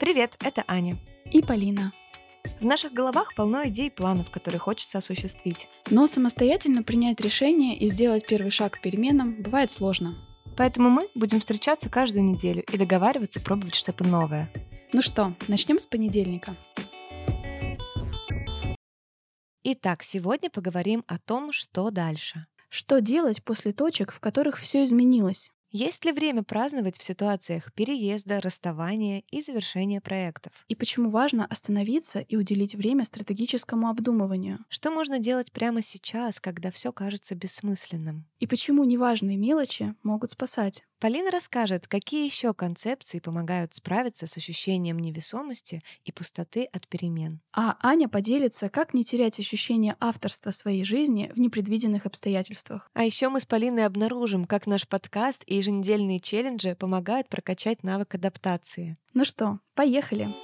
Привет, это Аня. И Полина. В наших головах полно идей и планов, которые хочется осуществить. Но самостоятельно принять решение и сделать первый шаг к переменам бывает сложно. Поэтому мы будем встречаться каждую неделю и договариваться пробовать что-то новое. Ну что, начнем с понедельника. Итак, сегодня поговорим о том, что дальше. Что делать после точек, в которых все изменилось? Есть ли время праздновать в ситуациях переезда, расставания и завершения проектов? И почему важно остановиться и уделить время стратегическому обдумыванию? Что можно делать прямо сейчас, когда все кажется бессмысленным? И почему неважные мелочи могут спасать? Полина расскажет, какие еще концепции помогают справиться с ощущением невесомости и пустоты от перемен. А Аня поделится, как не терять ощущение авторства своей жизни в непредвиденных обстоятельствах. А еще мы с Полиной обнаружим, как наш подкаст и еженедельные челленджи помогают прокачать навык адаптации. Ну что, поехали!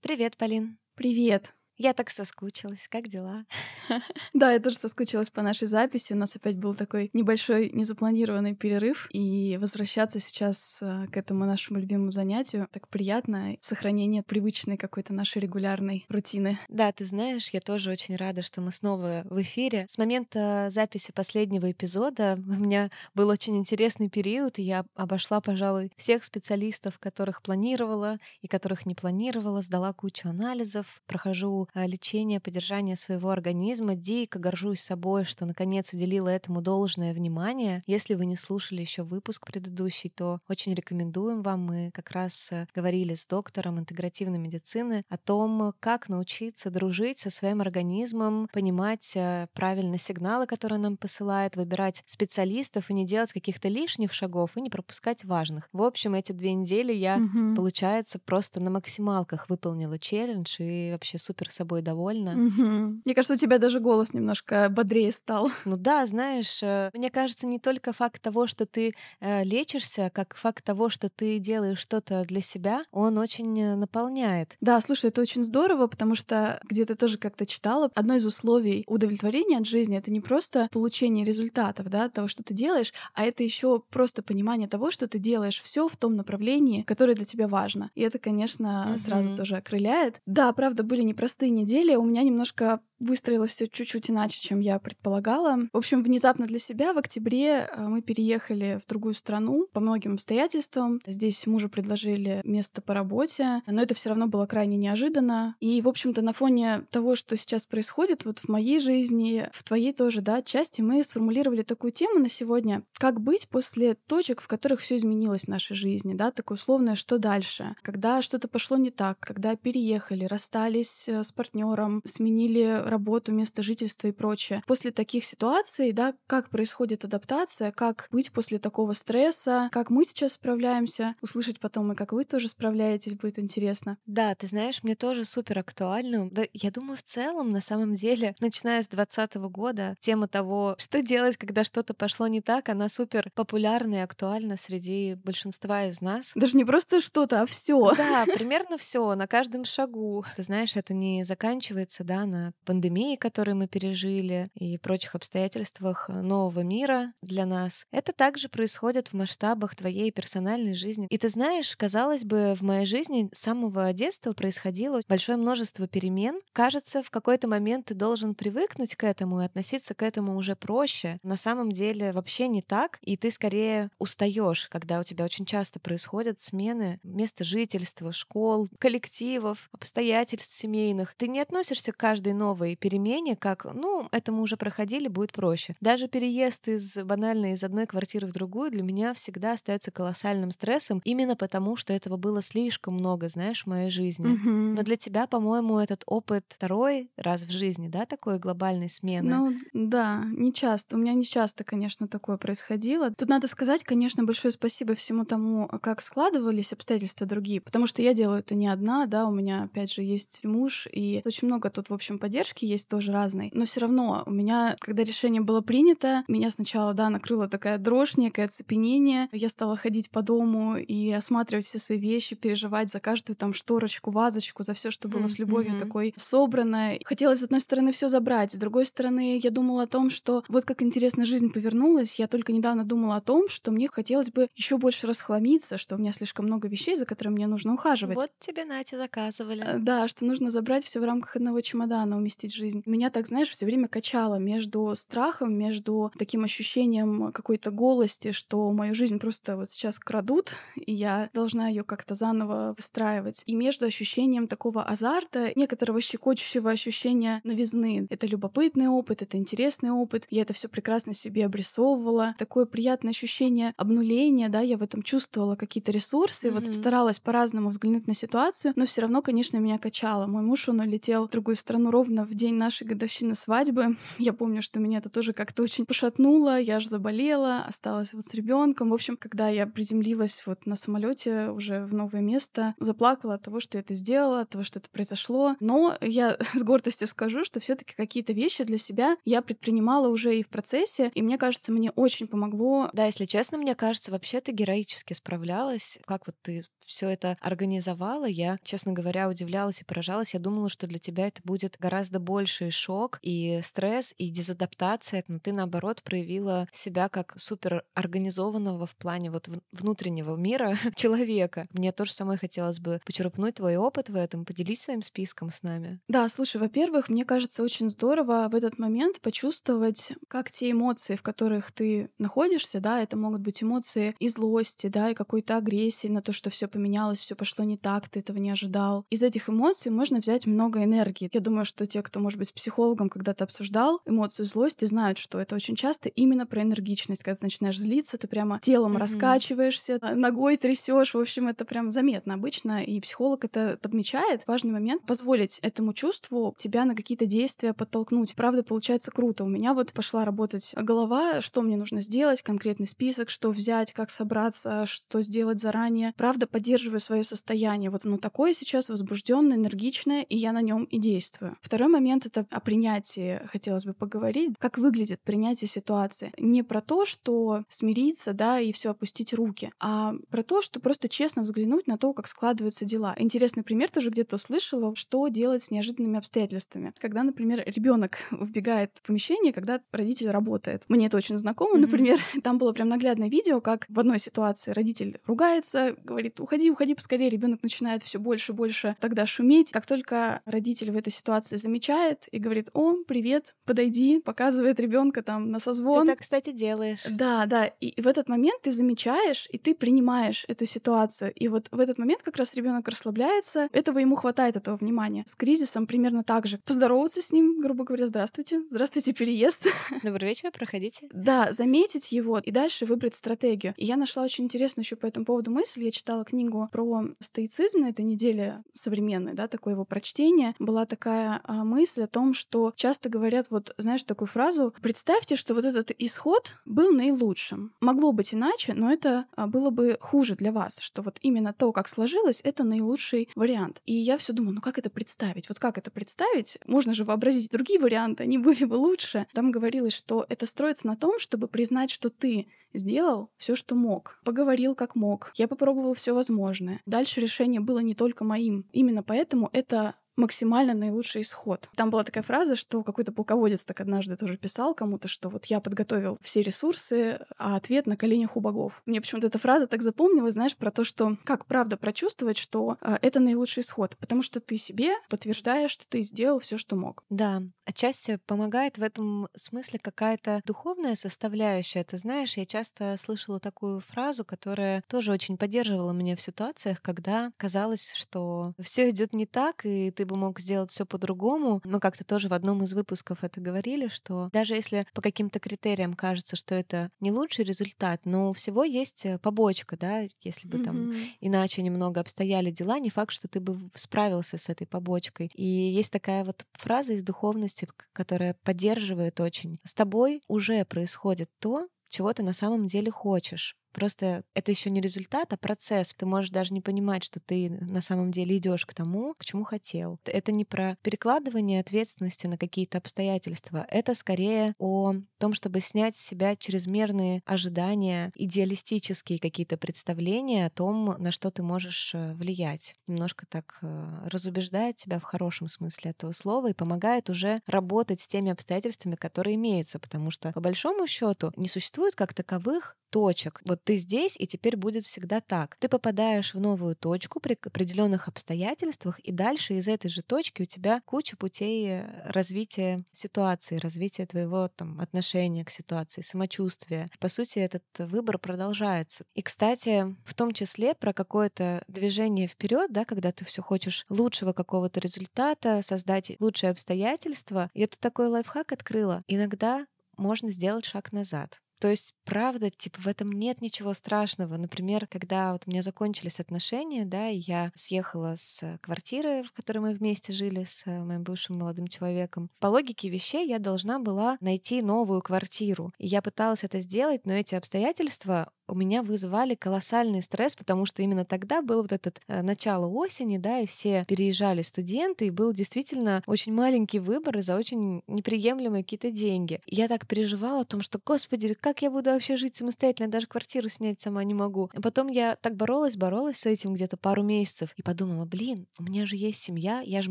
Привет, Полин. Привет. Я так соскучилась. Как дела? Да, я тоже соскучилась по нашей записи. У нас опять был такой небольшой незапланированный перерыв. И возвращаться сейчас э, к этому нашему любимому занятию так приятно. Сохранение привычной какой-то нашей регулярной рутины. Да, ты знаешь, я тоже очень рада, что мы снова в эфире. С момента записи последнего эпизода у меня был очень интересный период, и я обошла, пожалуй, всех специалистов, которых планировала и которых не планировала, сдала кучу анализов, прохожу Э, лечения, поддержания своего организма. Дико горжусь собой, что наконец уделила этому должное внимание. Если вы не слушали еще выпуск предыдущий, то очень рекомендуем вам. Мы как раз э, говорили с доктором интегративной медицины о том, как научиться дружить со своим организмом, понимать э, правильно сигналы, которые нам посылает, выбирать специалистов и не делать каких-то лишних шагов и не пропускать важных. В общем, эти две недели я, угу. получается, просто на максималках выполнила челлендж и вообще супер собой довольна. Угу. Мне кажется, у тебя даже голос немножко бодрее стал. Ну да, знаешь, э, мне кажется, не только факт того, что ты э, лечишься, как факт того, что ты делаешь что-то для себя, он очень э, наполняет. Да, слушай, это очень здорово, потому что где-то тоже как-то читала, одно из условий удовлетворения от жизни — это не просто получение результатов, да, того, что ты делаешь, а это еще просто понимание того, что ты делаешь все в том направлении, которое для тебя важно. И это, конечно, mm-hmm. сразу тоже окрыляет. Да, правда, были непростые непростые недели у меня немножко выстроилось все чуть-чуть иначе, чем я предполагала. В общем, внезапно для себя в октябре э, мы переехали в другую страну по многим обстоятельствам. Здесь мужу предложили место по работе, но это все равно было крайне неожиданно. И, в общем-то, на фоне того, что сейчас происходит вот в моей жизни, в твоей тоже, да, части, мы сформулировали такую тему на сегодня. Как быть после точек, в которых все изменилось в нашей жизни, да, такое условное, что дальше? Когда что-то пошло не так, когда переехали, расстались э, с партнером, сменили работу, место жительства и прочее. После таких ситуаций, да, как происходит адаптация, как быть после такого стресса, как мы сейчас справляемся, услышать потом и как вы тоже справляетесь, будет интересно. Да, ты знаешь, мне тоже супер актуально. Да, я думаю, в целом, на самом деле, начиная с 2020 года, тема того, что делать, когда что-то пошло не так, она супер популярна и актуальна среди большинства из нас. Даже не просто что-то, а все. Да, примерно все на каждом шагу. Ты знаешь, это не заканчивается, да, на пандемии, которую мы пережили, и прочих обстоятельствах э, нового мира для нас. Это также происходит в масштабах твоей персональной жизни. И ты знаешь, казалось бы, в моей жизни с самого детства происходило большое множество перемен. Кажется, в какой-то момент ты должен привыкнуть к этому и относиться к этому уже проще. На самом деле вообще не так, и ты скорее устаешь, когда у тебя очень часто происходят смены места жительства, школ, коллективов, обстоятельств семейных. Ты не относишься к каждой новой новой перемене, как, ну, это мы уже проходили, будет проще. Даже переезд из банально из одной квартиры в другую для меня всегда остается колоссальным стрессом, именно потому, что этого было слишком много, знаешь, в моей жизни. Mm-hmm. Но для тебя, по-моему, этот опыт второй раз в жизни, да, такой глобальной смены? Ну, да, не часто. У меня не часто, конечно, такое происходило. Тут надо сказать, конечно, большое спасибо всему тому, как складывались обстоятельства другие, потому что я делаю это не одна, да, у меня, опять же, есть муж, и очень много тут, в общем, поддержки поддержки есть тоже разной, но все равно у меня, когда решение было принято, меня сначала, да, накрыла такая дрожь, некое оцепенение. Я стала ходить по дому и осматривать все свои вещи, переживать за каждую там шторочку, вазочку, за все, что было с любовью mm-hmm. такой собрано. Хотелось, с одной стороны, все забрать, с другой стороны, я думала о том, что вот как интересно жизнь повернулась. Я только недавно думала о том, что мне хотелось бы еще больше расхламиться, что у меня слишком много вещей, за которыми мне нужно ухаживать. Вот тебе, Натя, заказывали. Э, да, что нужно забрать все в рамках одного чемодана, уместить жизнь. Меня так, знаешь, все время качало между страхом, между таким ощущением какой-то голости, что мою жизнь просто вот сейчас крадут, и я должна ее как-то заново выстраивать. И между ощущением такого азарта, некоторого щекочущего ощущения новизны. Это любопытный опыт, это интересный опыт. Я это все прекрасно себе обрисовывала. Такое приятное ощущение обнуления, да, я в этом чувствовала какие-то ресурсы, mm-hmm. вот старалась по-разному взглянуть на ситуацию, но все равно, конечно, меня качало. Мой муж, он улетел в другую страну ровно в день нашей годовщины свадьбы. Я помню, что меня это тоже как-то очень пошатнуло, я аж заболела, осталась вот с ребенком. В общем, когда я приземлилась вот на самолете уже в новое место, заплакала от того, что я это сделала, от того, что это произошло. Но я с гордостью скажу, что все-таки какие-то вещи для себя я предпринимала уже и в процессе, и мне кажется, мне очень помогло. Да, если честно, мне кажется, вообще ты героически справлялась. Как вот ты все это организовала, я, честно говоря, удивлялась и поражалась. Я думала, что для тебя это будет гораздо больший шок и стресс, и дезадаптация, но ты, наоборот, проявила себя как супер организованного в плане вот внутреннего мира человека. Мне тоже самой хотелось бы почерпнуть твой опыт в этом, поделись своим списком с нами. Да, слушай, во-первых, мне кажется очень здорово в этот момент почувствовать, как те эмоции, в которых ты находишься, да, это могут быть эмоции и злости, да, и какой-то агрессии на то, что все поменялось, все пошло не так, ты этого не ожидал. Из этих эмоций можно взять много энергии. Я думаю, что те, кто, может быть, с психологом когда-то обсуждал эмоцию злости, знают, что это очень часто именно про энергичность. Когда ты начинаешь злиться, ты прямо телом mm-hmm. раскачиваешься, а, ногой трясешь. В общем, это прям заметно обычно, и психолог это подмечает. Важный момент — позволить этому чувству тебя на какие-то действия подтолкнуть. Правда, получается круто. У меня вот пошла работать голова, что мне нужно сделать, конкретный список, что взять, как собраться, что сделать заранее. Правда, поддерживаю свое состояние. Вот оно такое сейчас возбужденное, энергичное, и я на нем и действую. Второй момент — это о принятии хотелось бы поговорить. Как выглядит принятие ситуации? Не про то, что смириться, да, и все опустить руки, а про то, что просто честно взглянуть на то, как складываются дела. Интересный пример тоже где-то услышала, что делать с неожиданными обстоятельствами. Когда, например, ребенок вбегает в помещение, когда родитель работает. Мне это очень знакомо, mm-hmm. например, там было прям наглядное видео, как в одной ситуации родитель ругается, говорит, уходи уходи, поскорее. Ребенок начинает все больше и больше тогда шуметь. Как только родитель в этой ситуации замечает и говорит, о, привет, подойди, показывает ребенка там на созвон. Ты так, кстати, делаешь. Да, да. И в этот момент ты замечаешь, и ты принимаешь эту ситуацию. И вот в этот момент как раз ребенок расслабляется, этого ему хватает, этого внимания. С кризисом примерно так же. Поздороваться с ним, грубо говоря, здравствуйте, здравствуйте, переезд. Добрый вечер, проходите. Да, заметить его и дальше выбрать стратегию. И я нашла очень интересную еще по этому поводу мысль. Я читала книгу книгу про стоицизм на этой неделе современной, да, такое его прочтение, была такая а, мысль о том, что часто говорят вот, знаешь, такую фразу, представьте, что вот этот исход был наилучшим. Могло быть иначе, но это а, было бы хуже для вас, что вот именно то, как сложилось, это наилучший вариант. И я все думаю, ну как это представить? Вот как это представить? Можно же вообразить другие варианты, они были бы лучше. Там говорилось, что это строится на том, чтобы признать, что ты сделал все, что мог, поговорил как мог, я попробовал все возможное. Дальше решение было не только моим. Именно поэтому это максимально наилучший исход. Там была такая фраза, что какой-то полководец так однажды тоже писал кому-то, что вот я подготовил все ресурсы, а ответ на коленях у богов. Мне почему-то эта фраза так запомнилась, знаешь, про то, что как правда прочувствовать, что э, это наилучший исход, потому что ты себе подтверждаешь, что ты сделал все, что мог. Да, отчасти помогает в этом смысле какая-то духовная составляющая. Ты знаешь, я часто слышала такую фразу, которая тоже очень поддерживала меня в ситуациях, когда казалось, что все идет не так, и ты бы мог сделать все по-другому. Мы как-то тоже в одном из выпусков это говорили, что даже если по каким-то критериям кажется, что это не лучший результат, но у всего есть э, побочка, да, если бы mm-hmm. там иначе немного обстояли дела, не факт, что ты бы справился с этой побочкой. И есть такая вот фраза из духовности, которая поддерживает очень. С тобой уже происходит то, чего ты на самом деле хочешь. Просто это еще не результат, а процесс. Ты можешь даже не понимать, что ты на самом деле идешь к тому, к чему хотел. Это не про перекладывание ответственности на какие-то обстоятельства. Это скорее о том, чтобы снять с себя чрезмерные ожидания, идеалистические какие-то представления о том, на что ты можешь э, влиять. Немножко так э, разубеждает тебя в хорошем смысле этого слова и помогает уже работать с теми обстоятельствами, которые имеются, потому что по большому счету не существует как таковых точек. Вот ты здесь, и теперь будет всегда так. Ты попадаешь в новую точку при определенных обстоятельствах, и дальше из этой же точки у тебя куча путей развития ситуации, развития твоего там, отношения к ситуации, самочувствия. По сути, этот выбор продолжается. И, кстати, в том числе про какое-то движение вперед, да, когда ты все хочешь лучшего какого-то результата, создать лучшие обстоятельства. Я тут такой лайфхак открыла. Иногда можно сделать шаг назад. То есть, правда, типа в этом нет ничего страшного. Например, когда вот у меня закончились отношения, да, и я съехала с квартиры, в которой мы вместе жили с моим бывшим молодым человеком, по логике вещей я должна была найти новую квартиру. И я пыталась это сделать, но эти обстоятельства у меня вызывали колоссальный стресс, потому что именно тогда было вот это э, начало осени, да, и все переезжали студенты, и был действительно очень маленький выбор за очень неприемлемые какие-то деньги. И я так переживала о том, что, господи, как я буду вообще жить самостоятельно, даже квартиру снять сама не могу. И потом я так боролась, боролась с этим где-то пару месяцев и подумала, блин, у меня же есть семья, я же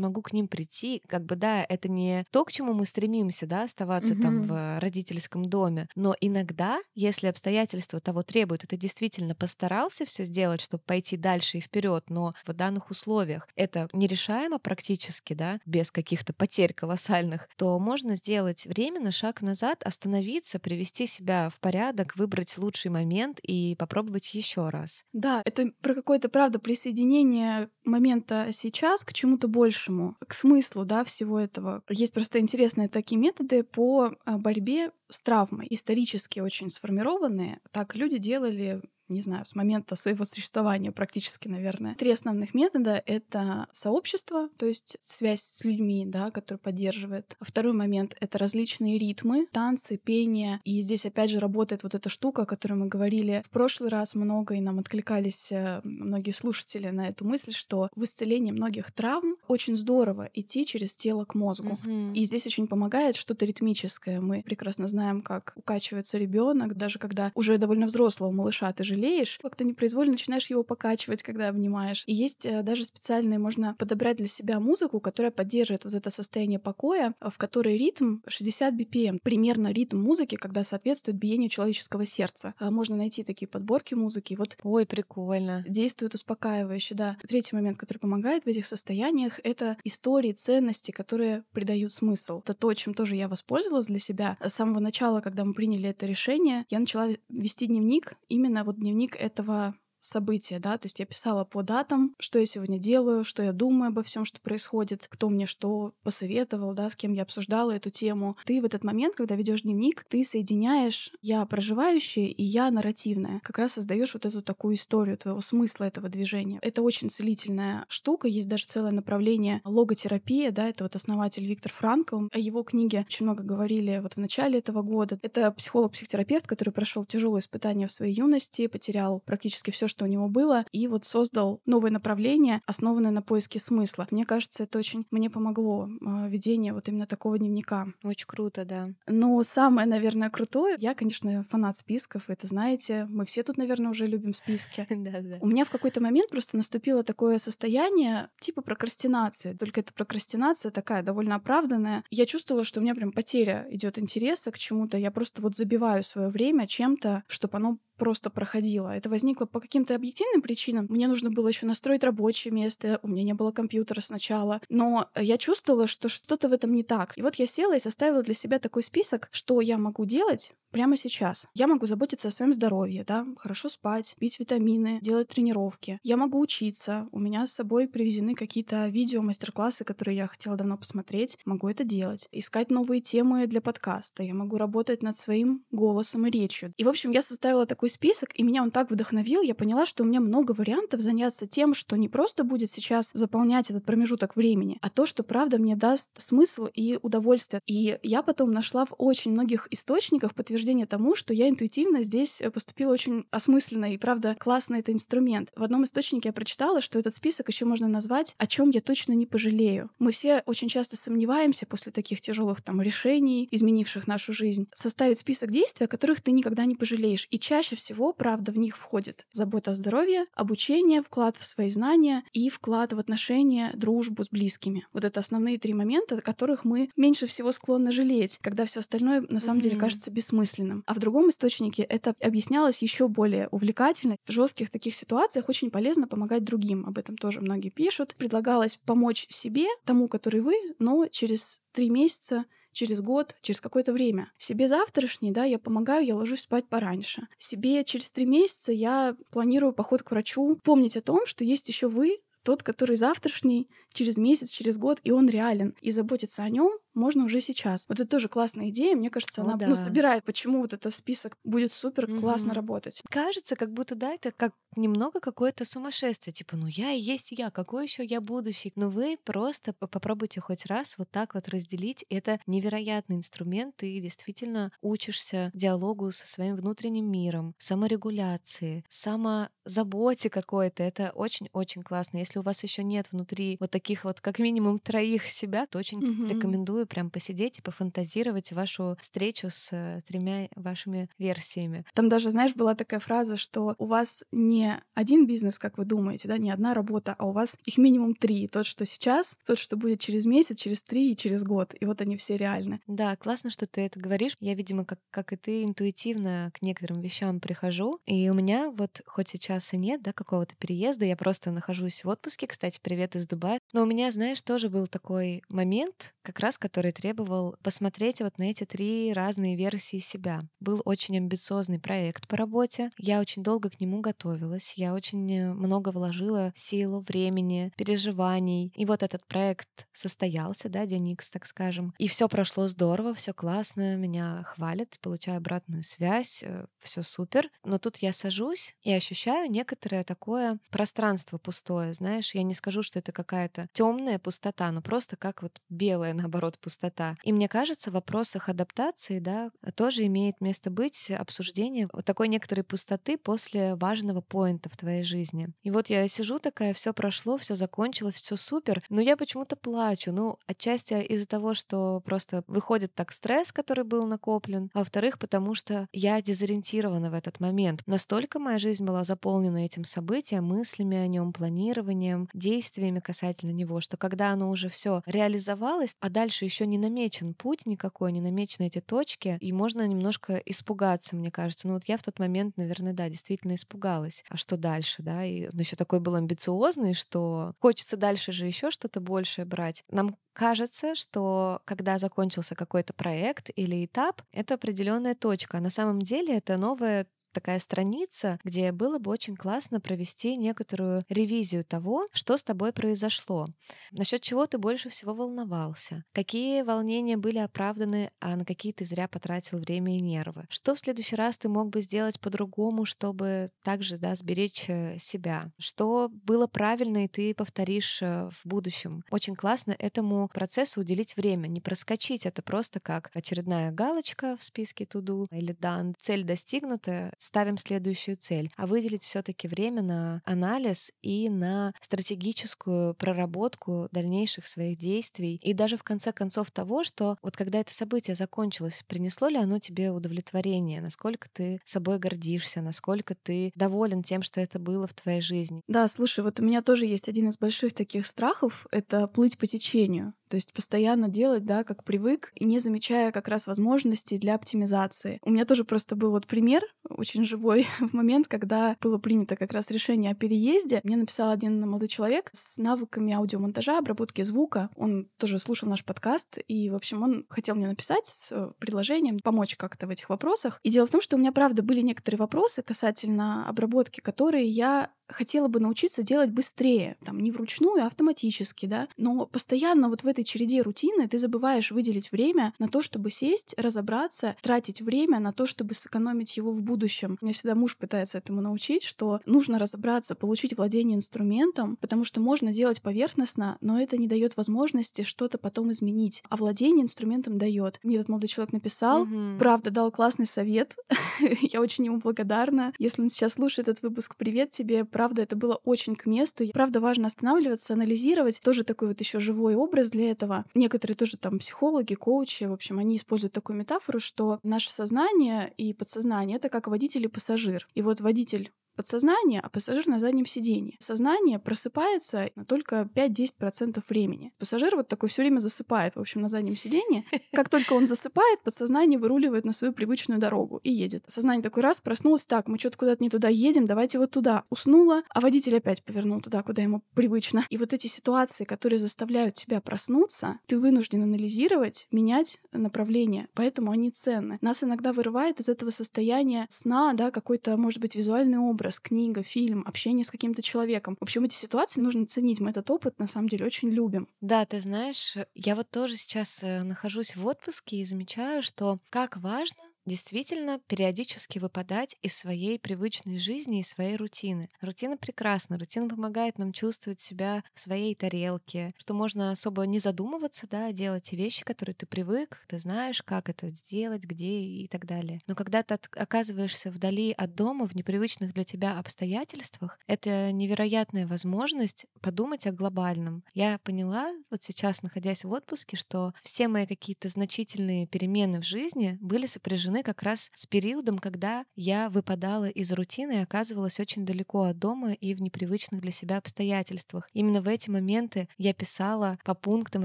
могу к ним прийти. Как бы, да, это не то, к чему мы стремимся, да, оставаться mm-hmm. там в родительском доме, но иногда, если обстоятельства того требуют, и ты действительно постарался все сделать, чтобы пойти дальше и вперед, но в данных условиях это нерешаемо практически, да, без каких-то потерь колоссальных, то можно сделать временно шаг назад, остановиться, привести себя в порядок, выбрать лучший момент и попробовать еще раз. Да, это про какое-то, правда, присоединение момента сейчас к чему-то большему, к смыслу, да, всего этого. Есть просто интересные такие методы по а, борьбе с травмой, исторически очень сформированные. Так люди делали не знаю, с момента своего существования практически, наверное. Три основных метода — это сообщество, то есть связь с людьми, да, который поддерживает. Второй момент — это различные ритмы, танцы, пение. И здесь опять же работает вот эта штука, о которой мы говорили в прошлый раз много, и нам откликались э, многие слушатели на эту мысль, что в исцелении многих травм очень здорово идти через тело к мозгу. Mm-hmm. И здесь очень помогает что-то ритмическое. Мы прекрасно знаем, как укачивается ребенок, даже когда уже довольно взрослого малыша ты жалеешь, как-то непроизвольно начинаешь его покачивать, когда обнимаешь. И есть э, даже специальные, можно подобрать для себя музыку, которая поддерживает вот это состояние покоя, в которой ритм 60 BPM, примерно ритм музыки, когда соответствует биению человеческого сердца. А можно найти такие подборки музыки. Вот Ой, прикольно. Действует успокаивающе, да. Третий момент, который помогает в этих состояниях, это истории, ценности, которые придают смысл. Это то, чем тоже я воспользовалась для себя. С самого начала, когда мы приняли это решение, я начала вести дневник именно вот дневник этого события, да, то есть я писала по датам, что я сегодня делаю, что я думаю обо всем, что происходит, кто мне что посоветовал, да, с кем я обсуждала эту тему. Ты в этот момент, когда ведешь дневник, ты соединяешь я проживающее и я нарративное. Как раз создаешь вот эту такую историю твоего смысла этого движения. Это очень целительная штука, есть даже целое направление логотерапия, да, это вот основатель Виктор Франкл. О его книге очень много говорили вот в начале этого года. Это психолог-психотерапевт, который прошел тяжелое испытание в своей юности, потерял практически все, что у него было, и вот создал новое направление, основанное на поиске смысла. Мне кажется, это очень мне помогло э, ведение вот именно такого дневника. Очень круто, да. Но самое, наверное, крутое, я, конечно, фанат списков, это знаете, мы все тут, наверное, уже любим списки. У меня в какой-то момент просто наступило такое состояние типа прокрастинации, только эта прокрастинация такая довольно оправданная. Я чувствовала, что у меня прям потеря идет интереса к чему-то, я просто вот забиваю свое время чем-то, чтобы оно просто проходило. Это возникло по каким-то объективным причинам. Мне нужно было еще настроить рабочее место, у меня не было компьютера сначала. Но я чувствовала, что что-то в этом не так. И вот я села и составила для себя такой список, что я могу делать прямо сейчас. Я могу заботиться о своем здоровье, да, хорошо спать, пить витамины, делать тренировки. Я могу учиться. У меня с собой привезены какие-то видео, мастер-классы, которые я хотела давно посмотреть. Могу это делать. Искать новые темы для подкаста. Я могу работать над своим голосом и речью. И, в общем, я составила такой такой список, и меня он так вдохновил, я поняла, что у меня много вариантов заняться тем, что не просто будет сейчас заполнять этот промежуток времени, а то, что правда мне даст смысл и удовольствие. И я потом нашла в очень многих источниках подтверждение тому, что я интуитивно здесь поступила очень осмысленно, и правда классный это инструмент. В одном источнике я прочитала, что этот список еще можно назвать «О чем я точно не пожалею». Мы все очень часто сомневаемся после таких тяжелых там решений, изменивших нашу жизнь, составить список действий, о которых ты никогда не пожалеешь. И чаще всего, правда, в них входит забота о здоровье, обучение, вклад в свои знания и вклад в отношения, дружбу с близкими. Вот это основные три момента, о которых мы меньше всего склонны жалеть, когда все остальное на самом mm-hmm. деле кажется бессмысленным. А в другом источнике это объяснялось еще более увлекательно. В жестких таких ситуациях очень полезно помогать другим. Об этом тоже многие пишут. Предлагалось помочь себе, тому, который вы, но через три месяца через год, через какое-то время. Себе завтрашний, да, я помогаю, я ложусь спать пораньше. Себе через три месяца я планирую поход к врачу. Помнить о том, что есть еще вы, тот, который завтрашний, через месяц, через год, и он реален. И заботиться о нем можно уже сейчас. Вот это тоже классная идея. Мне кажется, О, она да. ну, собирает, почему вот этот список будет супер классно угу. работать. Кажется, как будто, да, это как немного какое-то сумасшествие. Типа, ну я и есть я, какой еще я будущий? Но вы просто попробуйте хоть раз вот так вот разделить. Это невероятный инструмент. Ты действительно учишься диалогу со своим внутренним миром, саморегуляции, самозаботе какой-то. Это очень-очень классно. Если у вас еще нет внутри вот таких вот как минимум троих себя, то очень угу. рекомендую рекомендую прям посидеть и пофантазировать вашу встречу с э, тремя вашими версиями. Там даже, знаешь, была такая фраза, что у вас не один бизнес, как вы думаете, да, не одна работа, а у вас их минимум три. Тот, что сейчас, тот, что будет через месяц, через три и через год. И вот они все реальны. Да, классно, что ты это говоришь. Я, видимо, как, как и ты, интуитивно к некоторым вещам прихожу. И у меня вот хоть сейчас и нет, да, какого-то переезда, я просто нахожусь в отпуске, кстати, привет из Дубая. Но у меня, знаешь, тоже был такой момент, как раз который требовал посмотреть вот на эти три разные версии себя. Был очень амбициозный проект по работе. Я очень долго к нему готовилась. Я очень э, много вложила силу, времени, переживаний. И вот этот проект состоялся, да, Деникс, так скажем. И все прошло здорово, все классно, меня хвалят, получаю обратную связь, э, все супер. Но тут я сажусь и ощущаю некоторое такое пространство пустое, знаешь. Я не скажу, что это какая-то темная пустота, но просто как вот белая, наоборот, пустота. И мне кажется, в вопросах адаптации, да, тоже имеет место быть обсуждение вот такой некоторой пустоты после важного поинта в твоей жизни. И вот я сижу такая, все прошло, все закончилось, все супер, но я почему-то плачу. Ну, отчасти из-за того, что просто выходит так стресс, который был накоплен, а во-вторых, потому что я дезориентирована в этот момент. Настолько моя жизнь была заполнена этим событием, мыслями о нем, планированием, действиями касательно него, что когда оно уже все реализовалось, а дальше дальше еще не намечен путь никакой, не намечены эти точки, и можно немножко испугаться, мне кажется. Ну вот я в тот момент, наверное, да, действительно испугалась. А что дальше, да? И он еще такой был амбициозный, что хочется дальше же еще что-то большее брать. Нам кажется, что когда закончился какой-то проект или этап, это определенная точка. А на самом деле это новая такая страница, где было бы очень классно провести некоторую ревизию того, что с тобой произошло, насчет чего ты больше всего волновался, какие волнения были оправданы, а на какие ты зря потратил время и нервы, что в следующий раз ты мог бы сделать по-другому, чтобы также да, сберечь э, себя, что было правильно и ты повторишь э, в будущем. Очень классно этому процессу уделить время, не проскочить это просто как очередная галочка в списке туду или дан, цель достигнута, ставим следующую цель, а выделить все-таки время на анализ и на стратегическую проработку дальнейших своих действий и даже в конце концов того, что вот когда это событие закончилось, принесло ли оно тебе удовлетворение, насколько ты собой гордишься, насколько ты доволен тем, что это было в твоей жизни. Да, слушай, вот у меня тоже есть один из больших таких страхов — это плыть по течению. То есть постоянно делать, да, как привык, не замечая как раз возможностей для оптимизации. У меня тоже просто был вот пример очень живой в момент, когда было принято как раз решение о переезде. Мне написал один молодой человек с навыками аудиомонтажа, обработки звука. Он тоже слушал наш подкаст, и, в общем, он хотел мне написать с предложением помочь как-то в этих вопросах. И дело в том, что у меня, правда, были некоторые вопросы касательно обработки, которые я хотела бы научиться делать быстрее, там, не вручную, а автоматически, да, но постоянно вот в этой этой череде рутины ты забываешь выделить время на то, чтобы сесть, разобраться, тратить время на то, чтобы сэкономить его в будущем. Меня всегда муж пытается этому научить, что нужно разобраться, получить владение инструментом, потому что можно делать поверхностно, но это не дает возможности что-то потом изменить. А владение инструментом дает. Мне этот молодой человек написал, угу. правда, дал классный совет. Я очень ему благодарна. Если он сейчас слушает этот выпуск, привет тебе. Правда, это было очень к месту. Правда, важно останавливаться, анализировать. Тоже такой вот еще живой образ этого. Некоторые тоже там психологи, коучи, в общем, они используют такую метафору, что наше сознание и подсознание — это как водитель и пассажир. И вот водитель подсознание, а пассажир на заднем сидении. Сознание просыпается на только 5-10% времени. Пассажир вот такой все время засыпает, в общем, на заднем сидении. Как только он засыпает, подсознание выруливает на свою привычную дорогу и едет. Сознание такой раз проснулось, так, мы что-то куда-то не туда едем, давайте вот туда. Уснула, а водитель опять повернул туда, куда ему привычно. И вот эти ситуации, которые заставляют тебя проснуться, ты вынужден анализировать, менять направление. Поэтому они ценны. Нас иногда вырывает из этого состояния сна, да, какой-то, может быть, визуальный образ, образ, книга, фильм, общение с каким-то человеком. В общем, эти ситуации нужно ценить. Мы этот опыт, на самом деле, очень любим. Да, ты знаешь, я вот тоже сейчас э, нахожусь в отпуске и замечаю, что как важно действительно периодически выпадать из своей привычной жизни и своей рутины. Рутина прекрасна, рутина помогает нам чувствовать себя в своей тарелке, что можно особо не задумываться, да, делать те вещи, которые ты привык, ты знаешь, как это сделать, где и так далее. Но когда ты оказываешься вдали от дома, в непривычных для тебя обстоятельствах, это невероятная возможность подумать о глобальном. Я поняла вот сейчас, находясь в отпуске, что все мои какие-то значительные перемены в жизни были сопряжены сопряжены как раз с периодом, когда я выпадала из рутины и оказывалась очень далеко от дома и в непривычных для себя обстоятельствах. Именно в эти моменты я писала по пунктам,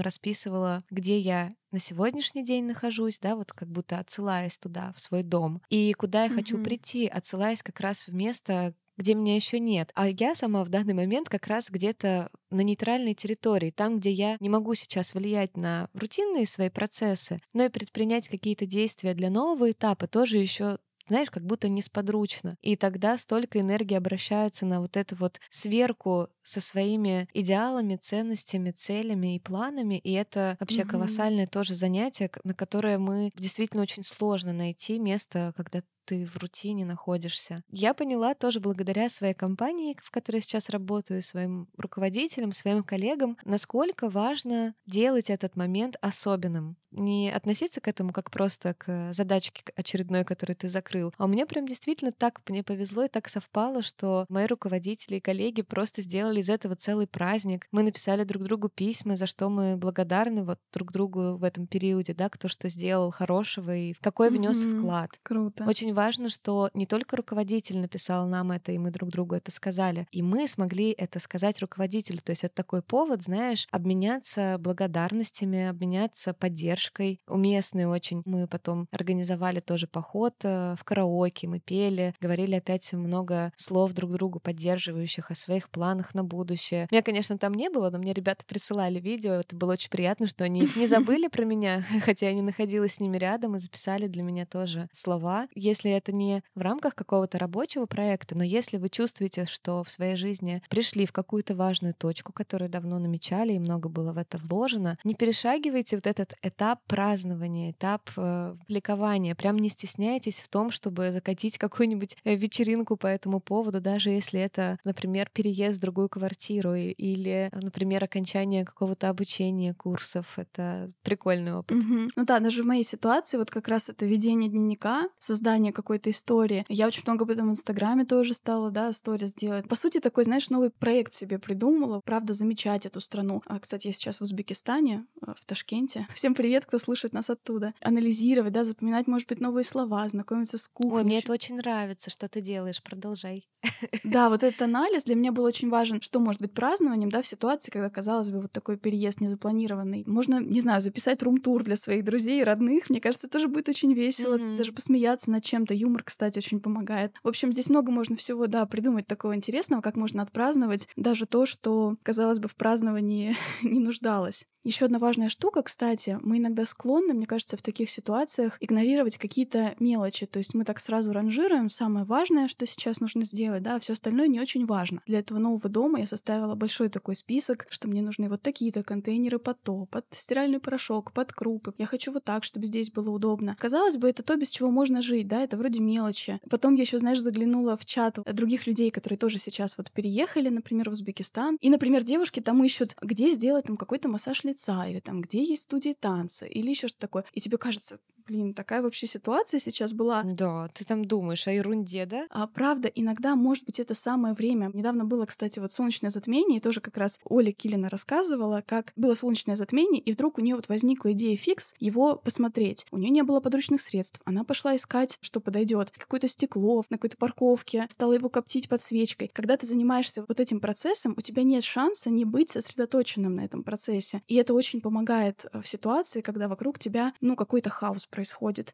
расписывала, где я на сегодняшний день нахожусь, да, вот как будто отсылаясь туда, в свой дом, и куда я хочу mm-hmm. прийти, отсылаясь как раз в место, где меня еще нет. А я сама в данный момент как раз где-то на нейтральной территории, там, где я не могу сейчас влиять на рутинные свои процессы, но и предпринять какие-то действия для нового этапа тоже еще знаешь, как будто несподручно. И тогда столько энергии обращается на вот эту вот сверку со своими идеалами, ценностями, целями и планами. И это вообще mm-hmm. колоссальное тоже занятие, на которое мы действительно очень сложно найти место, когда ты в рутине находишься. Я поняла тоже благодаря своей компании, в которой я сейчас работаю, своим руководителям, своим коллегам, насколько важно делать этот момент особенным. Не относиться к этому как просто к задачке очередной, которую ты закрыл. А мне прям действительно так мне повезло и так совпало, что мои руководители и коллеги просто сделали из этого целый праздник. Мы написали друг другу письма, за что мы благодарны вот друг другу в этом периоде, да, кто что сделал хорошего и в какой внес mm-hmm. вклад. Круто. Очень важно, что не только руководитель написал нам это, и мы друг другу это сказали, и мы смогли это сказать руководителю. То есть это такой повод, знаешь, обменяться благодарностями, обменяться поддержкой. Уместный очень. Мы потом организовали тоже поход э, в караоке, мы пели, говорили опять много слов друг другу поддерживающих о своих планах на будущее. Меня, конечно, там не было, но мне ребята присылали видео. Это было очень приятно, что они не забыли про меня, хотя я не находилась с ними рядом и записали для меня тоже слова. Если это не в рамках какого-то рабочего проекта, но если вы чувствуете, что в своей жизни пришли в какую-то важную точку, которую давно намечали, и много было в это вложено, не перешагивайте вот этот этап празднования, этап э, ликования. Прям не стесняйтесь в том, чтобы закатить какую-нибудь э, вечеринку по этому поводу, даже если это, например, переезд в другую квартиру или, например, окончание какого-то обучения, курсов. Это прикольный опыт. Mm-hmm. Ну да, даже в моей ситуации вот как раз это ведение дневника, создание какой-то истории. Я очень много об этом в Инстаграме тоже стала, да, сторис делать. По сути, такой, знаешь, новый проект себе придумала. Правда, замечать эту страну. А, кстати, я сейчас в Узбекистане, э, в Ташкенте. Всем привет, кто слушает нас оттуда. Анализировать, да, запоминать, может быть, новые слова, знакомиться с кухней. Ой, мне это очень нравится, что ты делаешь. Продолжай. Да, вот этот анализ для меня был очень важен. Что может быть празднованием, да, в ситуации, когда, казалось бы, вот такой переезд незапланированный. Можно, не знаю, записать рум-тур для своих друзей и родных. Мне кажется, тоже будет очень весело. Mm-hmm. Даже посмеяться над чем-то юмор, кстати, очень помогает. В общем, здесь много можно всего, да, придумать такого интересного, как можно отпраздновать даже то, что, казалось бы, в праздновании не нуждалось. Еще одна важная штука, кстати, мы иногда склонны, мне кажется, в таких ситуациях игнорировать какие-то мелочи. То есть мы так сразу ранжируем самое важное, что сейчас нужно сделать, да, а все остальное не очень важно. Для этого нового дома я составила большой такой список, что мне нужны вот такие-то контейнеры под то, под стиральный порошок, под крупы. Я хочу вот так, чтобы здесь было удобно. Казалось бы, это то, без чего можно жить, да, это вроде мелочи. Потом я еще, знаешь, заглянула в чат других людей, которые тоже сейчас вот переехали, например, в Узбекистан. И, например, девушки там ищут, где сделать там какой-то массаж лица, или там, где есть студии танца, или еще что-то такое. И тебе кажется, блин, такая вообще ситуация сейчас была. Да, ты там думаешь о ерунде, да? А правда, иногда, может быть, это самое время. Недавно было, кстати, вот солнечное затмение, и тоже как раз Оля Килина рассказывала, как было солнечное затмение, и вдруг у нее вот возникла идея фикс его посмотреть. У нее не было подручных средств. Она пошла искать, что подойдет. Какое-то стекло на какой-то парковке, стала его коптить под свечкой. Когда ты занимаешься вот этим процессом, у тебя нет шанса не быть сосредоточенным на этом процессе. И это очень помогает э, в ситуации, когда вокруг тебя, ну, какой-то хаос происходит.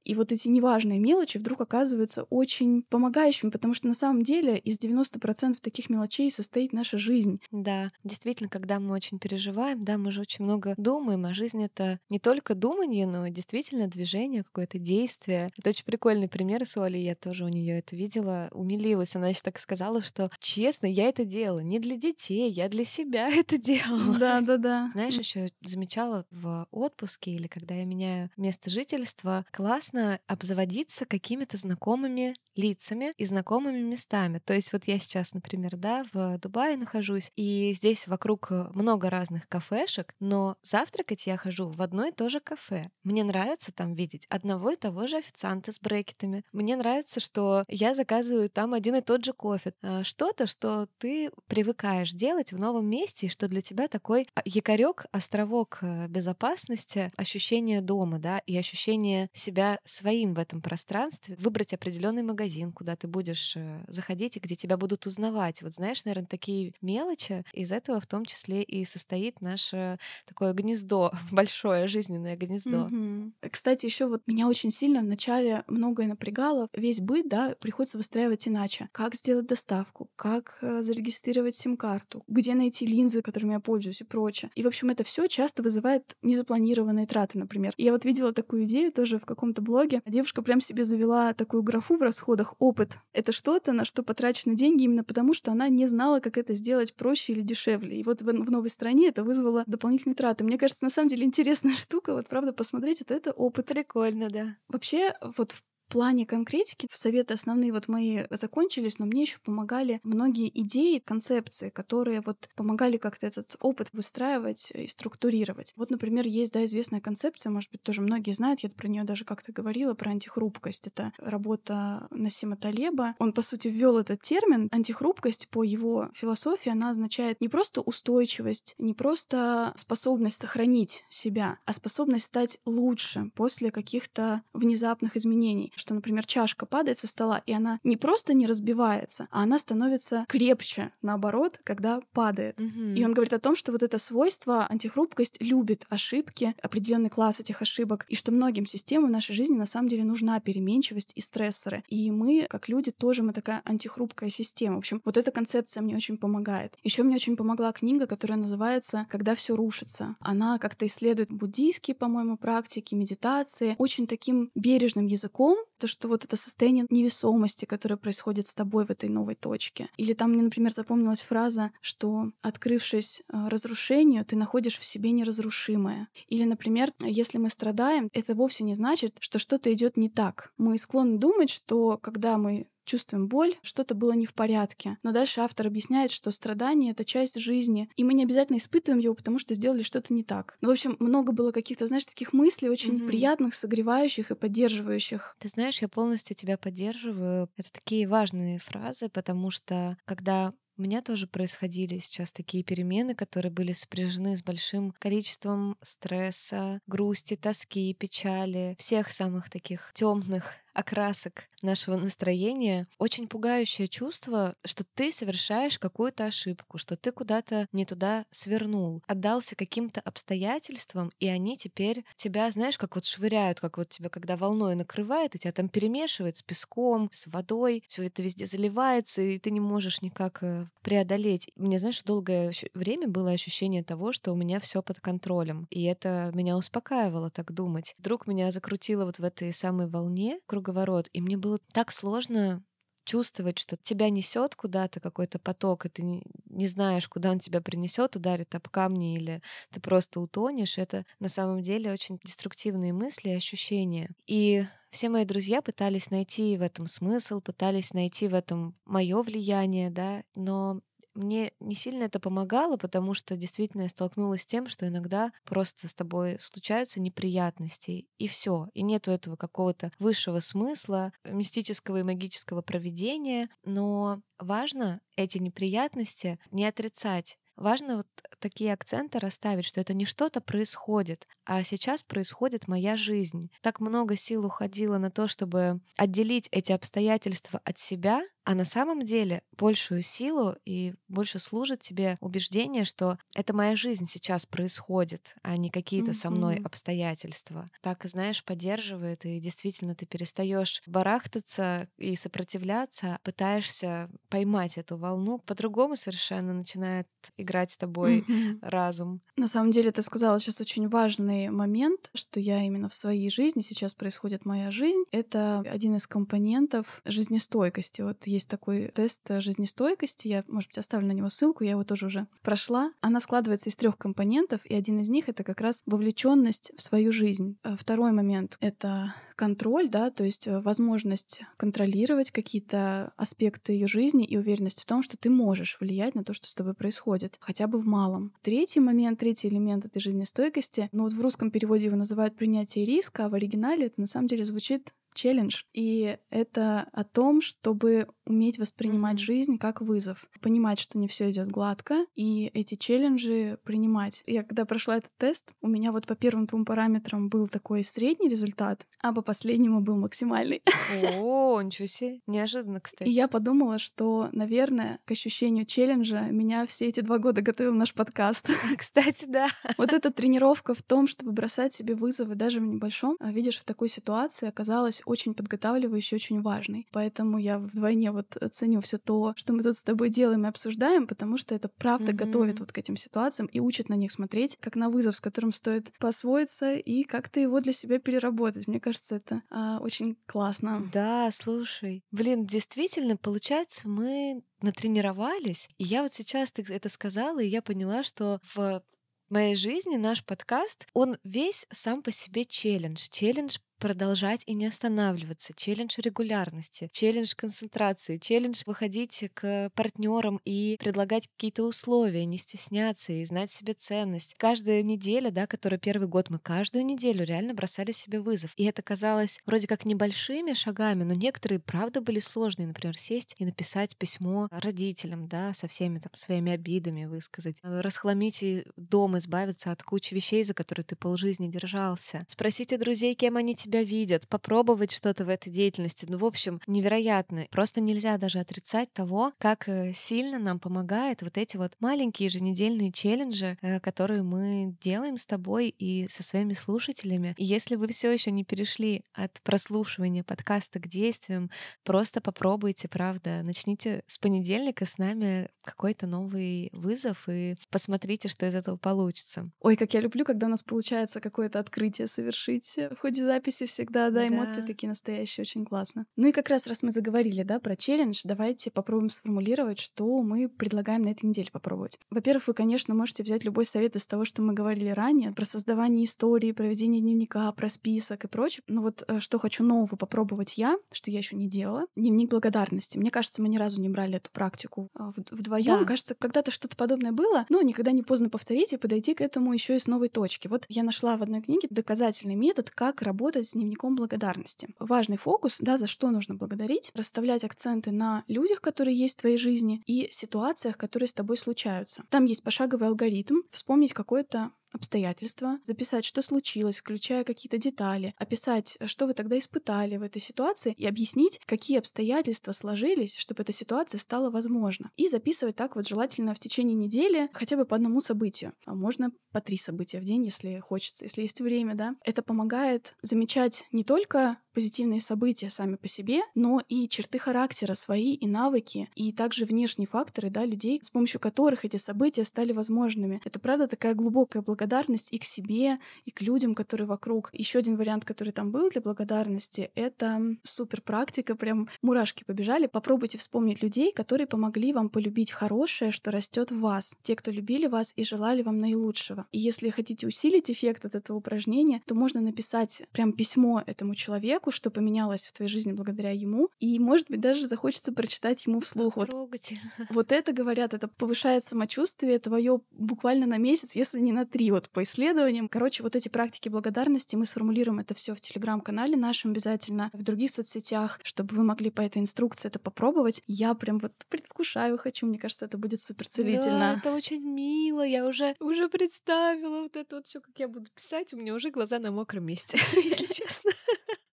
И вот эти неважные мелочи вдруг оказываются очень помогающими, потому что на самом деле из 90% таких мелочей состоит наша жизнь. Да, действительно, когда мы очень переживаем, да, мы же очень много думаем, а жизнь — это не только думание, но действительно движение, какое-то действие. Это очень прикольный пример с Олей, я тоже у нее это видела, умилилась. Она еще так сказала, что честно, я это делала не для детей, я для себя это делала. Да, да, да. Знаешь, еще замечала в отпуске или когда я меняю место жительства, классно обзаводиться какими-то знакомыми лицами и знакомыми местами. То есть вот я сейчас, например, да, в Дубае нахожусь, и здесь вокруг много разных кафешек, но завтракать я хожу в одно и то же кафе. Мне нравится там видеть одного и того же официанта с брекетами. Мне нравится, что я заказываю там один и тот же кофе. А, что-то, что ты привыкаешь делать в новом месте, и что для тебя такой а, якорек, островок э, безопасности, ощущение дома, да, и ощущение себя своим в этом пространстве, выбрать определенный магазин, куда ты будешь э, заходить и где тебя будут узнавать. Вот знаешь, наверное, такие мелочи, из этого в том числе и состоит наше такое гнездо, большое жизненное гнездо. Угу. Кстати, еще вот меня очень сильно вначале многое напрягало. Весь быт, да, приходится выстраивать иначе. Как сделать доставку, как э, зарегистрировать сим-карту, где найти линзы, которыми я пользуюсь и прочее. И, в общем, это все часто вызывает незапланированные траты, например. И я вот видела такую идею тоже в каком-то блоге. Девушка прям себе завела такую графу в расходах «Опыт». Это что-то, на что потрачены деньги именно потому, что она не знала, как это сделать проще или дешевле. И вот в, в новой стране это вызвало дополнительные траты. Мне кажется, на самом деле интересная штука. Вот правда, посмотреть это, это опыт. Прикольно, да. Вообще, вот в плане конкретики советы основные вот мои закончились, но мне еще помогали многие идеи, концепции, которые вот помогали как-то этот опыт выстраивать и структурировать. Вот, например, есть, да, известная концепция, может быть, тоже многие знают, я про нее даже как-то говорила, про антихрупкость. Это работа Насима Талеба. Он, по сути, ввел этот термин. Антихрупкость по его философии, она означает не просто устойчивость, не просто способность сохранить себя, а способность стать лучше после каких-то внезапных изменений что, например, чашка падает со стола, и она не просто не разбивается, а она становится крепче, наоборот, когда падает. Угу. И он говорит о том, что вот это свойство, антихрупкость, любит ошибки, определенный класс этих ошибок, и что многим системам в нашей жизни на самом деле нужна переменчивость и стрессоры. И мы, как люди, тоже мы такая антихрупкая система. В общем, вот эта концепция мне очень помогает. Еще мне очень помогла книга, которая называется «Когда все рушится». Она как-то исследует буддийские, по-моему, практики, медитации, очень таким бережным языком, то, что вот это состояние невесомости, которое происходит с тобой в этой новой точке. Или там мне, например, запомнилась фраза, что открывшись э, разрушению, ты находишь в себе неразрушимое. Или, например, если мы страдаем, это вовсе не значит, что что-то идет не так. Мы склонны думать, что когда мы чувствуем боль, что-то было не в порядке. Но дальше автор объясняет, что страдание — это часть жизни, и мы не обязательно испытываем его, потому что сделали что-то не так. Ну, в общем, много было каких-то, знаешь, таких мыслей очень mm-hmm. приятных, согревающих и поддерживающих. Ты знаешь, я полностью тебя поддерживаю. Это такие важные фразы, потому что когда у меня тоже происходили сейчас такие перемены, которые были сопряжены с большим количеством стресса, грусти, тоски, печали, всех самых таких темных окрасок нашего настроения, очень пугающее чувство, что ты совершаешь какую-то ошибку, что ты куда-то не туда свернул, отдался каким-то обстоятельствам, и они теперь тебя, знаешь, как вот швыряют, как вот тебя, когда волной накрывает, и тебя там перемешивает с песком, с водой, все это везде заливается, и ты не можешь никак э, преодолеть. Мне, знаешь, долгое время было ощущение того, что у меня все под контролем, и это меня успокаивало так думать. Вдруг меня закрутило вот в этой самой волне, круговорот. И мне было так сложно чувствовать, что тебя несет куда-то какой-то поток, и ты не, знаешь, куда он тебя принесет, ударит об камни или ты просто утонешь, это на самом деле очень деструктивные мысли и ощущения. И все мои друзья пытались найти в этом смысл, пытались найти в этом мое влияние, да, но мне не сильно это помогало, потому что действительно я столкнулась с тем, что иногда просто с тобой случаются неприятности, и все, и нету этого какого-то высшего смысла, мистического и магического проведения, но важно эти неприятности не отрицать, Важно вот такие акценты расставить, что это не что-то происходит, а сейчас происходит моя жизнь. Так много сил уходило на то, чтобы отделить эти обстоятельства от себя, а на самом деле большую силу и больше служит тебе убеждение, что это моя жизнь сейчас происходит, а не какие-то mm-hmm. со мной обстоятельства. Так, знаешь, поддерживает, и действительно ты перестаешь барахтаться и сопротивляться, пытаешься поймать эту волну. По-другому совершенно начинает играть с тобой mm-hmm. разум. На самом деле, ты сказала сейчас очень важный момент, что я именно в своей жизни, сейчас происходит моя жизнь. Это один из компонентов жизнестойкости. Вот есть такой тест жизнестойкости, я, может быть, оставлю на него ссылку, я его тоже уже прошла. Она складывается из трех компонентов, и один из них — это как раз вовлеченность в свою жизнь. А второй момент — это контроль, да, то есть э, возможность контролировать какие-то аспекты ее жизни и уверенность в том, что ты можешь влиять на то, что с тобой происходит, хотя бы в малом. Третий момент, третий элемент этой жизнестойкости, ну вот в русском переводе его называют принятие риска, а в оригинале это на самом деле звучит челлендж. И это о том, чтобы уметь воспринимать mm-hmm. жизнь как вызов, понимать, что не все идет гладко, и эти челленджи принимать. Я когда прошла этот тест, у меня вот по первым двум параметрам был такой средний результат, а по последнему был максимальный. О, ничего себе, неожиданно, кстати. И я подумала, что, наверное, к ощущению челленджа меня все эти два года готовил наш подкаст. Кстати, да. Вот эта тренировка в том, чтобы бросать себе вызовы даже в небольшом, а видишь, в такой ситуации оказалась очень подготавливающей, очень важной. Поэтому я вдвойне вот ценю все то, что мы тут с тобой делаем и обсуждаем, потому что это правда mm-hmm. готовит вот к этим ситуациям и учит на них смотреть, как на вызов, с которым стоит посвоиться и как-то его для себя переработать. Мне кажется, это а, очень классно. Да, слушай. Блин, действительно, получается, мы натренировались. И я вот сейчас ты это сказала, и я поняла, что в моей жизни наш подкаст, он весь сам по себе челлендж. Челлендж продолжать и не останавливаться, челлендж регулярности, челлендж концентрации, челлендж выходить к партнерам и предлагать какие-то условия, не стесняться и знать себе ценность. Каждая неделя, да, которая первый год, мы каждую неделю реально бросали себе вызов. И это казалось вроде как небольшими шагами, но некоторые, правда, были сложные. Например, сесть и написать письмо родителям, да, со всеми там своими обидами высказать, расхламить и дом, избавиться от кучи вещей, за которые ты полжизни держался. Спросите друзей, кем они тебя видят, попробовать что-то в этой деятельности. Ну, в общем, невероятно. Просто нельзя даже отрицать того, как э, сильно нам помогает вот эти вот маленькие еженедельные челленджи, э, которые мы делаем с тобой и со своими слушателями. И если вы все еще не перешли от прослушивания подкаста к действиям, просто попробуйте, правда. Начните с понедельника с нами какой-то новый вызов и посмотрите, что из этого получится. Ой, как я люблю, когда у нас получается какое-то открытие совершить в ходе записи записи всегда, да, эмоции да. такие настоящие, очень классно. Ну и как раз, раз мы заговорили, да, про челлендж, давайте попробуем сформулировать, что мы предлагаем на этой неделе попробовать. Во-первых, вы, конечно, можете взять любой совет из того, что мы говорили ранее, про создавание истории, проведение дневника, про список и прочее. Но вот э, что хочу нового попробовать я, что я еще не делала, дневник благодарности. Мне кажется, мы ни разу не брали эту практику а, вдвоем. Да. Кажется, когда-то что-то подобное было, но никогда не поздно повторить и подойти к этому еще и с новой точки. Вот я нашла в одной книге доказательный метод, как работать с дневником благодарности. Важный фокус, да, за что нужно благодарить, расставлять акценты на людях, которые есть в твоей жизни, и ситуациях, которые с тобой случаются. Там есть пошаговый алгоритм, вспомнить какое-то обстоятельства, записать, что случилось, включая какие-то детали, описать, что вы тогда испытали в этой ситуации и объяснить, какие обстоятельства сложились, чтобы эта ситуация стала возможна. И записывать так вот желательно в течение недели хотя бы по одному событию, а можно по три события в день, если хочется, если есть время, да. Это помогает замечать не только позитивные события сами по себе, но и черты характера свои, и навыки, и также внешние факторы, да, людей, с помощью которых эти события стали возможными. Это правда такая глубокая благодарность благодарность и к себе, и к людям, которые вокруг. Еще один вариант, который там был для благодарности, это супер практика, прям мурашки побежали. Попробуйте вспомнить людей, которые помогли вам полюбить хорошее, что растет в вас. Те, кто любили вас и желали вам наилучшего. И если хотите усилить эффект от этого упражнения, то можно написать прям письмо этому человеку, что поменялось в твоей жизни благодаря ему. И, может быть, даже захочется прочитать ему вслух. Вот, вот это, говорят, это повышает самочувствие твое буквально на месяц, если не на три, вот по исследованиям. Короче, вот эти практики благодарности, мы сформулируем это все в телеграм-канале нашем обязательно, в других соцсетях, чтобы вы могли по этой инструкции это попробовать. Я прям вот предвкушаю, хочу, мне кажется, это будет супер целительно. Да, это очень мило, я уже, уже представила вот это вот все, как я буду писать, у меня уже глаза на мокром месте, если честно.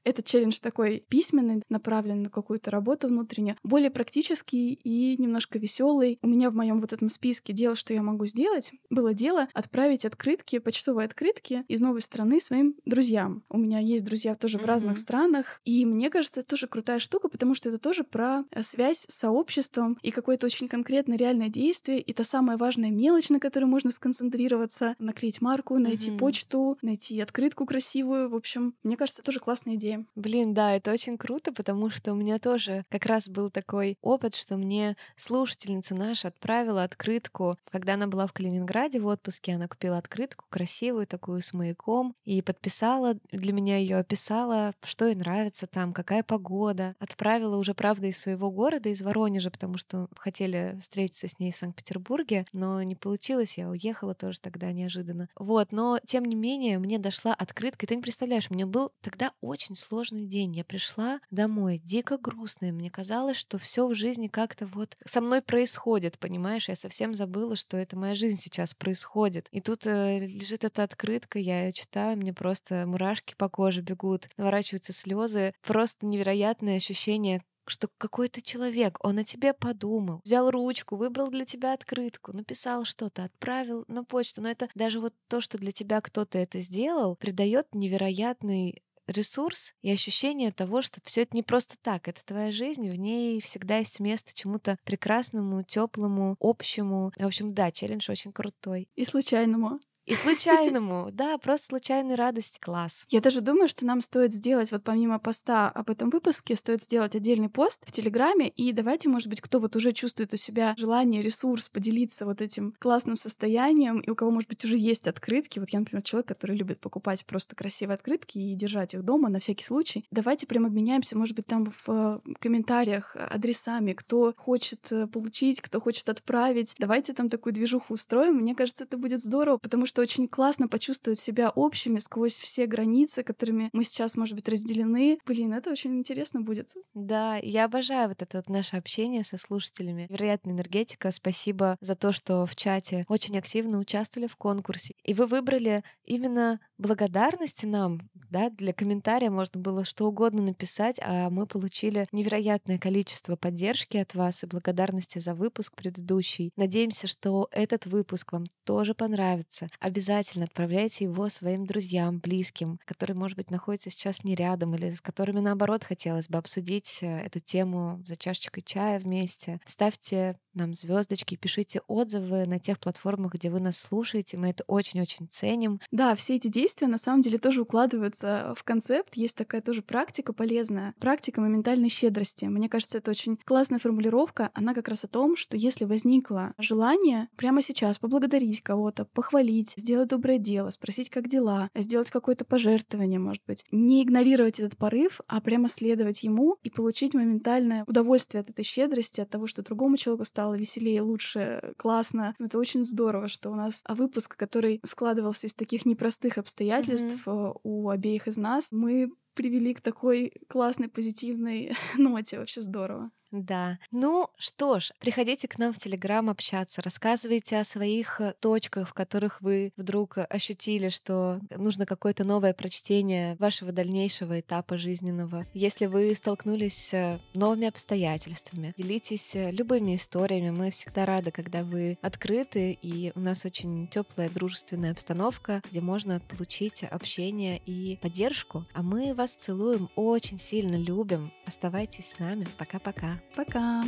Этот челлендж такой письменный, направленный на какую-то работу внутреннюю, более практический и немножко веселый. У меня в моем вот этом списке дел, что я могу сделать, было дело отправить открытки, почтовые открытки из новой страны своим друзьям. У меня есть друзья тоже в разных странах, и мне кажется, это тоже крутая штука, потому что это тоже про э, связь с сообществом и какое-то очень конкретное реальное действие, и та самая важная мелочь, на которой можно сконцентрироваться, наклеить марку, найти mm-hmm. почту, найти открытку красивую. В общем, мне кажется, тоже классная идея. Блин, да, это очень круто, потому что у меня тоже как раз был такой опыт, что мне слушательница наша отправила открытку, когда она была в Калининграде в отпуске, она купила открытку красивую такую с маяком и подписала для меня ее, описала, что ей нравится там, какая погода. Отправила уже, правда, из своего города, из Воронежа, потому что хотели встретиться с ней в Санкт-Петербурге, но не получилось, я уехала тоже тогда неожиданно. Вот, но тем не менее мне дошла открытка, и ты не представляешь, мне был тогда очень сложный день. Я пришла домой дико грустная. Мне казалось, что все в жизни как-то вот со мной происходит, понимаешь? Я совсем забыла, что это моя жизнь сейчас происходит. И тут э, лежит эта открытка, я ее читаю, мне просто мурашки по коже бегут, наворачиваются слезы. Просто невероятное ощущение что какой-то человек, он о тебе подумал, взял ручку, выбрал для тебя открытку, написал что-то, отправил на почту. Но это даже вот то, что для тебя кто-то это сделал, придает невероятный ресурс и ощущение того, что все это не просто так, это твоя жизнь, в ней всегда есть место чему-то прекрасному, теплому, общему. В общем, да, челлендж очень крутой. И случайному. И случайному, да, просто случайной радости, класс. Я даже думаю, что нам стоит сделать, вот помимо поста об этом выпуске, стоит сделать отдельный пост в Телеграме, и давайте, может быть, кто вот уже чувствует у себя желание, ресурс поделиться вот этим классным состоянием, и у кого, может быть, уже есть открытки, вот я, например, человек, который любит покупать просто красивые открытки и держать их дома на всякий случай, давайте прям обменяемся, может быть, там в э, комментариях адресами, кто хочет э, получить, кто хочет отправить, давайте там такую движуху устроим, мне кажется, это будет здорово, потому что что очень классно почувствовать себя общими сквозь все границы, которыми мы сейчас, может быть, разделены. Блин, это очень интересно будет. Да, я обожаю вот это вот наше общение со слушателями. Вероятная энергетика. Спасибо за то, что в чате очень активно участвовали в конкурсе. И вы выбрали именно благодарности нам, да, для комментария можно было что угодно написать, а мы получили невероятное количество поддержки от вас и благодарности за выпуск предыдущий. Надеемся, что этот выпуск вам тоже понравится. Обязательно отправляйте его своим друзьям, близким, которые, может быть, находятся сейчас не рядом или с которыми, наоборот, хотелось бы обсудить э, эту тему за чашечкой чая вместе. Ставьте нам звездочки, пишите отзывы на тех платформах, где вы нас слушаете. Мы это очень-очень ценим. Да, все эти действия на самом деле тоже укладываются в концепт. Есть такая тоже практика полезная. Практика моментальной щедрости. Мне кажется, это очень классная формулировка. Она как раз о том, что если возникло желание прямо сейчас поблагодарить кого-то, похвалить, сделать доброе дело, спросить, как дела, сделать какое-то пожертвование, может быть, не игнорировать этот порыв, а прямо следовать ему и получить моментальное удовольствие от этой щедрости, от того, что другому человеку стало стало веселее, лучше, классно. Это очень здорово, что у нас выпуск, который складывался из таких непростых обстоятельств mm-hmm. у обеих из нас, мы привели к такой классной, позитивной ноте. Вообще здорово. Да. Ну что ж, приходите к нам в Телеграм общаться, рассказывайте о своих э, точках, в которых вы вдруг ощутили, что нужно какое-то новое прочтение вашего дальнейшего этапа жизненного. Если вы столкнулись с новыми обстоятельствами, делитесь э, любыми историями. Мы всегда рады, когда вы открыты, и у нас очень теплая, дружественная обстановка, где можно получить общение и поддержку. А мы вас целуем, очень сильно любим. Оставайтесь с нами. Пока-пока. Пока!